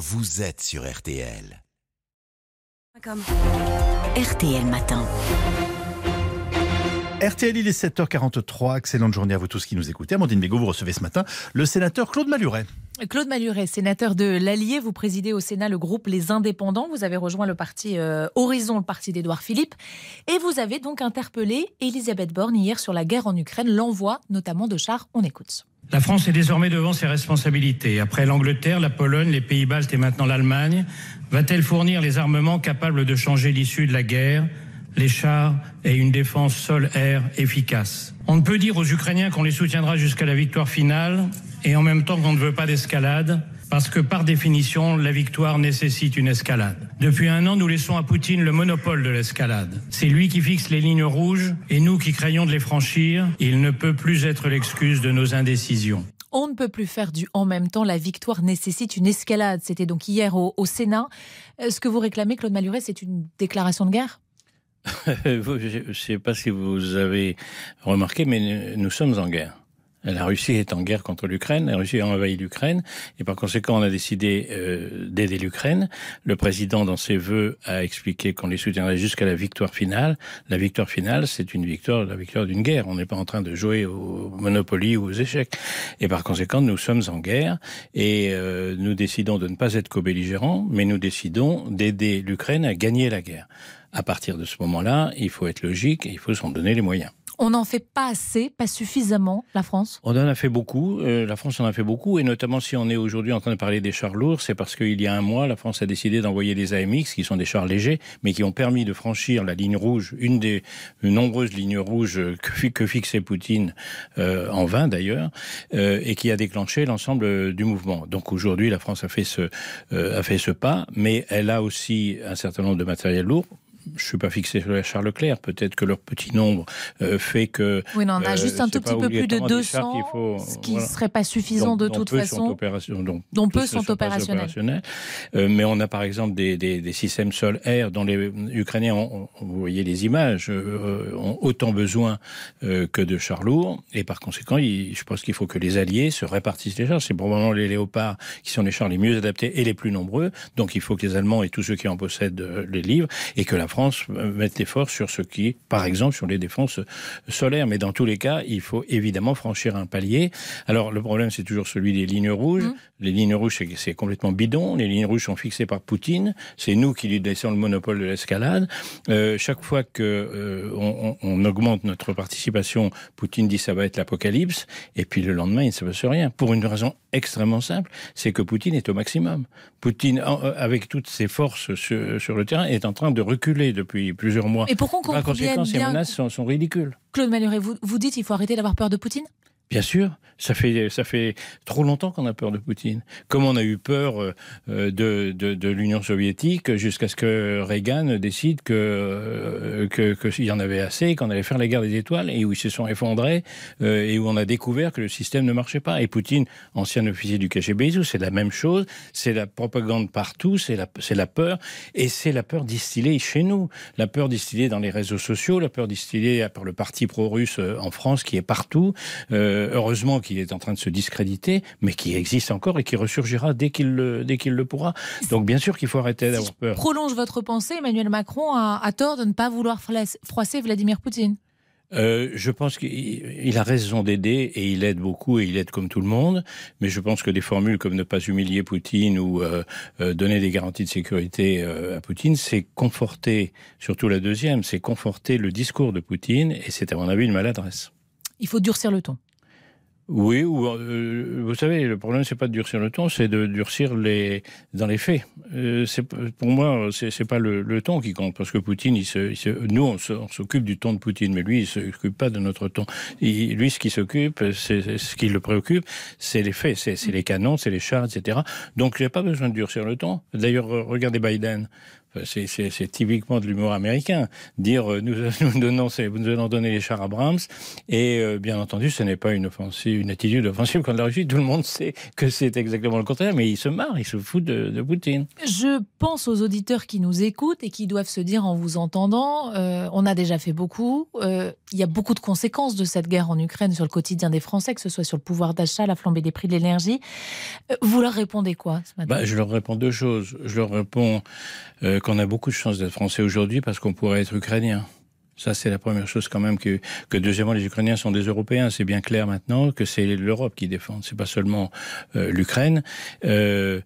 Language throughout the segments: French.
vous êtes sur RTL. RTL Matin. RTL, il est 7h43. Excellente journée à vous tous qui nous écoutez. Amandine Bégaud, vous recevez ce matin le sénateur Claude Maluret. Claude Maluret, sénateur de l'Allier, vous présidez au Sénat le groupe Les Indépendants. Vous avez rejoint le parti euh, Horizon, le parti d'Édouard Philippe. Et vous avez donc interpellé Elisabeth Borne hier sur la guerre en Ukraine, l'envoi notamment de chars. On écoute. La France est désormais devant ses responsabilités. Après l'Angleterre, la Pologne, les Pays-Baltes et maintenant l'Allemagne, va-t-elle fournir les armements capables de changer l'issue de la guerre? Les chars et une défense sol-air efficace. On ne peut dire aux Ukrainiens qu'on les soutiendra jusqu'à la victoire finale et en même temps qu'on ne veut pas d'escalade, parce que par définition, la victoire nécessite une escalade. Depuis un an, nous laissons à Poutine le monopole de l'escalade. C'est lui qui fixe les lignes rouges et nous qui craignons de les franchir. Il ne peut plus être l'excuse de nos indécisions. On ne peut plus faire du en même temps. La victoire nécessite une escalade. C'était donc hier au, au Sénat. Euh, ce que vous réclamez, Claude Maluret, c'est une déclaration de guerre? Je ne sais pas si vous avez remarqué, mais nous sommes en guerre. La Russie est en guerre contre l'Ukraine, la Russie a envahi l'Ukraine, et par conséquent, on a décidé euh, d'aider l'Ukraine. Le président, dans ses vœux, a expliqué qu'on les soutiendrait jusqu'à la victoire finale. La victoire finale, c'est une victoire, la victoire d'une guerre. On n'est pas en train de jouer au Monopoly ou aux échecs. Et par conséquent, nous sommes en guerre, et euh, nous décidons de ne pas être co-belligérants, mais nous décidons d'aider l'Ukraine à gagner la guerre. À partir de ce moment-là, il faut être logique et il faut s'en donner les moyens. On n'en fait pas assez, pas suffisamment, la France? On en a fait beaucoup. Euh, la France en a fait beaucoup. Et notamment, si on est aujourd'hui en train de parler des chars lourds, c'est parce qu'il y a un mois, la France a décidé d'envoyer des AMX, qui sont des chars légers, mais qui ont permis de franchir la ligne rouge, une des nombreuses lignes rouges que, fixait Poutine, euh, en vain d'ailleurs, euh, et qui a déclenché l'ensemble du mouvement. Donc aujourd'hui, la France a fait, ce, euh, a fait ce pas, mais elle a aussi un certain nombre de matériel lourd je suis pas fixé sur les Charles Leclerc. Peut-être que leur petit nombre euh, fait que. Oui, on a euh, juste un tout petit peu plus de 200, faut, ce qui ne serait pas suffisant de toute façon. dont, peu sont opérationnels. Euh, mais on a par exemple des, des, des systèmes sol-air dont les Ukrainiens, ont, vous voyez les images, ont autant besoin que de chars lourds. Et par conséquent, je pense qu'il faut que les alliés se répartissent les chars. C'est probablement les léopards qui sont les chars les mieux adaptés et les plus nombreux. Donc il faut que les Allemands et tous ceux qui en possèdent les livrent et que la France mette l'effort sur ce qui, par exemple, sur les défenses solaires. Mais dans tous les cas, il faut évidemment franchir un palier. Alors, le problème, c'est toujours celui des lignes rouges. Mmh. Les lignes rouges, c'est complètement bidon. Les lignes rouges sont fixées par Poutine. C'est nous qui lui laissons le monopole de l'escalade. Euh, chaque fois que euh, on, on, augmente notre participation, Poutine dit ça va être l'apocalypse. Et puis le lendemain, il ne se passe rien. Pour une raison extrêmement simple, c'est que Poutine est au maximum. Poutine, euh, avec toutes ses forces sur, sur le terrain, est en train de reculer depuis plusieurs mois. Et pourquoi qu'on conséquent, ces menaces sont, sont ridicules. Claude Maluret, vous, vous dites qu'il faut arrêter d'avoir peur de Poutine? Bien sûr, ça fait ça fait trop longtemps qu'on a peur de Poutine. Comme on a eu peur euh, de, de, de l'Union soviétique jusqu'à ce que Reagan décide que euh, que qu'il y en avait assez, qu'on allait faire la guerre des étoiles et où ils se sont effondrés euh, et où on a découvert que le système ne marchait pas. Et Poutine, ancien officier du KGB, c'est la même chose. C'est la propagande partout, c'est la la peur et c'est la peur distillée chez nous, la peur distillée dans les réseaux sociaux, la peur distillée par le parti pro-russe en France qui est partout. Euh, heureusement qu'il est en train de se discréditer, mais qui existe encore et qui ressurgira dès qu'il le, dès qu'il le pourra. Donc bien sûr qu'il faut arrêter d'avoir peur. Prolonge votre pensée, Emmanuel Macron a, a tort de ne pas vouloir froisser Vladimir Poutine. Euh, je pense qu'il a raison d'aider et il aide beaucoup et il aide comme tout le monde. Mais je pense que des formules comme ne pas humilier Poutine ou euh, euh donner des garanties de sécurité à Poutine, c'est conforter, surtout la deuxième, c'est conforter le discours de Poutine et c'est à mon avis une maladresse. Il faut durcir le ton. Oui, ou euh, vous savez, le problème c'est pas de durcir le ton, c'est de durcir les dans les faits. Euh, pour moi, c'est pas le, le, ton qui compte parce que Poutine, il se, il se nous on s'occupe du ton de Poutine, mais lui il s'occupe pas de notre ton. Il, lui, ce qui s'occupe, c'est ce qui le préoccupe, c'est les faits, c'est les canons, c'est les chars, etc. Donc a pas besoin de durcir le ton. D'ailleurs, regardez Biden. C'est typiquement de l'humour américain. Dire euh, nous, nous, donnons, nous allons donner les chars à Brahms, et euh, bien entendu, ce n'est pas une offensive, une attitude offensive contre la Russie. Tout le monde sait que c'est exactement le contraire, mais il se marre, il se fout de, de, Poutine. Je pense aux auditeurs qui nous écoutent et qui doivent se dire en vous entendant, euh, on a déjà fait beaucoup. il y a beaucoup de conséquences de cette guerre en Ukraine sur le quotidien des Français, que ce soit sur le pouvoir d'achat, la flambée des prix de l'énergie. vous leur répondez quoi ce matin? Bah, Je leur réponds deux choses. Je leur réponds qu'on a beaucoup de chance d'être français aujourd'hui parce qu'on pourrait être ukrainien. Ça, c'est la première chose quand même que, que deuxièmement, les Ukrainiens sont des Européens. C'est bien clair maintenant que c'est l'Europe qui défend. C'est pas seulement euh, l'Ukraine. Euh,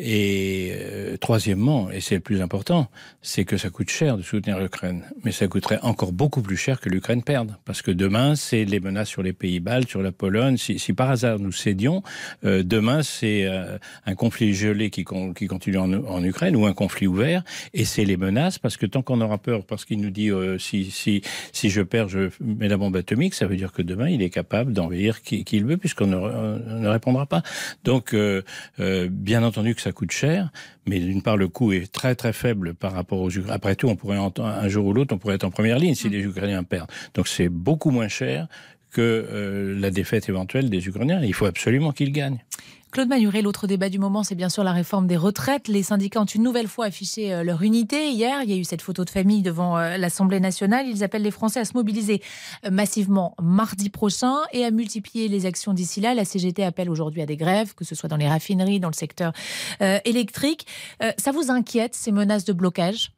et euh, troisièmement, et c'est le plus important, c'est que ça coûte cher de soutenir l'Ukraine. Mais ça coûterait encore beaucoup plus cher que l'Ukraine perde. Parce que demain, c'est les menaces sur les pays baltes, sur la Pologne. Si, si par hasard nous cédions, euh, demain, c'est euh, un conflit gelé qui, qui continue en, en, Ukraine ou un conflit ouvert. Et c'est les menaces, parce que tant qu'on aura peur, parce qu'il nous dit si, si, si je perds, je mets la bombe atomique, ça veut dire que demain, il est capable d'envahir qui, qui, il veut, puisqu'on ne, ne, répondra pas. Donc, bien entendu que ça coûte cher, mais d'une part, le coût est très très faible par rapport aux Ukrainiens. Après tout, on pourrait un jour ou l'autre, on pourrait être en première ligne si mm. les Ukrainiens perdent. Donc c'est beaucoup moins cher que euh, la défaite éventuelle des Ukrainiens. Il faut absolument qu'ils gagnent. Claude Manuret, l'autre débat du moment, c'est bien sûr la réforme des retraites. Les syndicats ont une nouvelle fois affiché euh, leur unité. Hier, il y a eu cette photo de famille devant euh, l'Assemblée nationale. Ils appellent les Français à se mobiliser euh, massivement mardi prochain et à multiplier les actions d'ici là. La CGT appelle aujourd'hui à des grèves, que ce soit dans les raffineries, dans le secteur électrique. ça vous inquiète, ces menaces de blocage?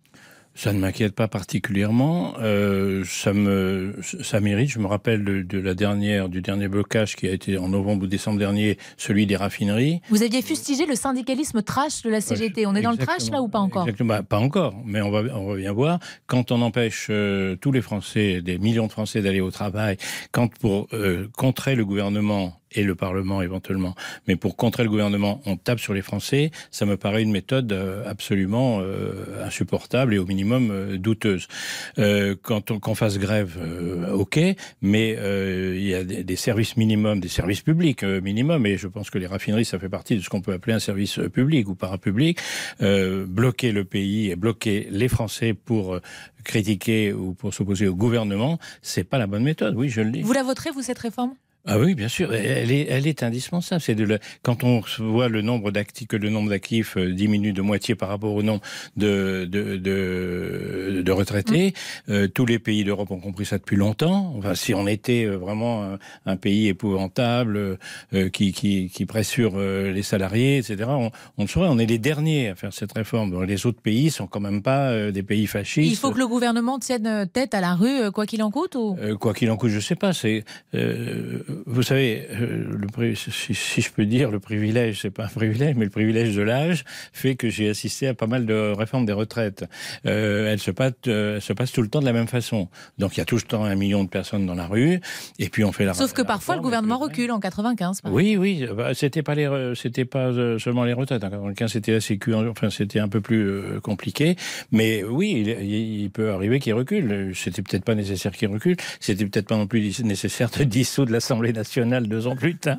Ça ne m'inquiète pas particulièrement. Euh, ça me, ça mérite. Je me rappelle de, la dernière, du dernier blocage qui a été en novembre ou décembre dernier, celui des raffineries. Vous aviez fustigé le syndicalisme trash de la CGT. On est dans le trash là ou pas encore? Exactement. Bah, pas encore, mais on va, on va bien voir. Quand on empêche euh, tous les Français, des millions de Français d'aller au travail, quand pour euh, contrer le gouvernement et le Parlement éventuellement. Mais pour contrer le gouvernement, on tape sur les Français. Ça me paraît une méthode euh, absolument euh, insupportable et au minimum euh, douteuse. Euh, quand on qu'on fasse grève, ok, mais il y a des, des, services minimums, des services publics minimum, et je pense que les raffineries, ça fait partie de ce qu'on peut appeler un service public ou parapublic. bloquer le pays et bloquer les Français pour critiquer ou pour s'opposer au gouvernement, c'est pas la bonne méthode. Oui, je le dis. Vous la voterez, vous, cette réforme? Ah oui, bien sûr, elle est, elle est indispensable. C'est de quand on voit le nombre d'actifs, que le nombre d'actifs euh, diminue de moitié par rapport au nombre de de, de, de retraités. Mmh. Euh, tous les pays d'Europe ont compris ça depuis longtemps. Enfin, si on était euh, vraiment un, pays épouvantable qui, qui, qui pressure les salariés, etc., on, on, le saurait. On est les derniers à faire cette réforme. les autres pays sont quand même pas des pays fascistes. Il faut que le gouvernement tienne tête à la rue, quoi qu'il en coûte. Ou... quoi qu'il en coûte, je sais pas. C'est vous savez, euh, le, si, je peux dire, le privilège, c'est pas un privilège, mais le privilège de l'âge fait que j'ai assisté à pas mal de réformes des retraites. Euh, elles se passent, euh, se passent tout le temps de la même façon. Donc il y a tout le temps un million de personnes dans la rue, et puis on fait la. Sauf que parfois le gouvernement recule en 95. Oui, oui, bah, c'était pas les, c'était pas seulement les retraites. En 95, c'était la Sécu, enfin c'était un peu plus compliqué, mais oui, il, il peut arriver qu'il recule. C'était peut-être pas nécessaire qu'il recule. C'était peut-être pas non plus nécessaire de dissoudre l'Assemblée l'Assemblée nationale deux ans plus tard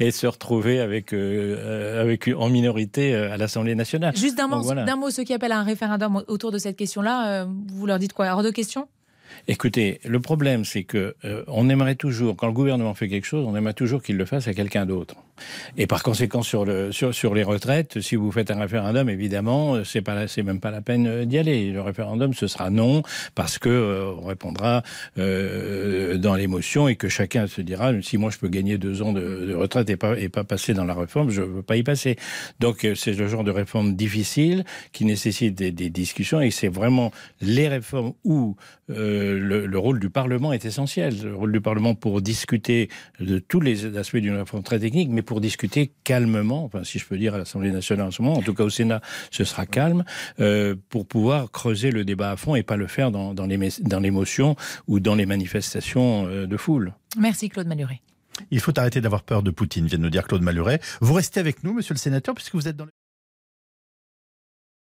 et se retrouver avec, euh, avec en minorité euh, à l'Assemblée nationale. Juste d'un mot, mot, ceux qui appellent à un référendum autour de cette question-là, euh, vous leur dites quoi? Hors de question? Écoutez, le problème, c'est que on aimerait toujours, quand le gouvernement fait quelque chose, on aimerait toujours qu'il le fasse à quelqu'un d'autre. Et par conséquent, sur, le, sur, sur les retraites, si vous faites un référendum, évidemment, c'est pas même pas la peine euh, d'y aller. Le référendum, ce sera non, parce que euh, on répondra euh, dans l'émotion et que chacun se dira si moi je peux gagner deux ans de, de retraite et pas et pas passer dans la réforme, je veux pas y passer. Donc euh, c'est le genre de réforme difficile qui nécessite des, des discussions et c'est vraiment les réformes où euh, le, le, rôle du Parlement est essentiel. Le rôle du Parlement pour discuter de tous les aspects d'une réforme très technique, mais pour discuter calmement, enfin, si je peux dire à l'Assemblée nationale en ce moment, en tout cas au Sénat, ce sera calme, euh, pour pouvoir creuser le débat à fond et pas le faire dans, dans l'émotion ou dans les manifestations euh, de foule. Merci Claude Maluret. Il faut arrêter d'avoir peur de Poutine, vient de nous dire Claude Maluret. Vous restez avec nous, monsieur le sénateur, puisque vous êtes dans le...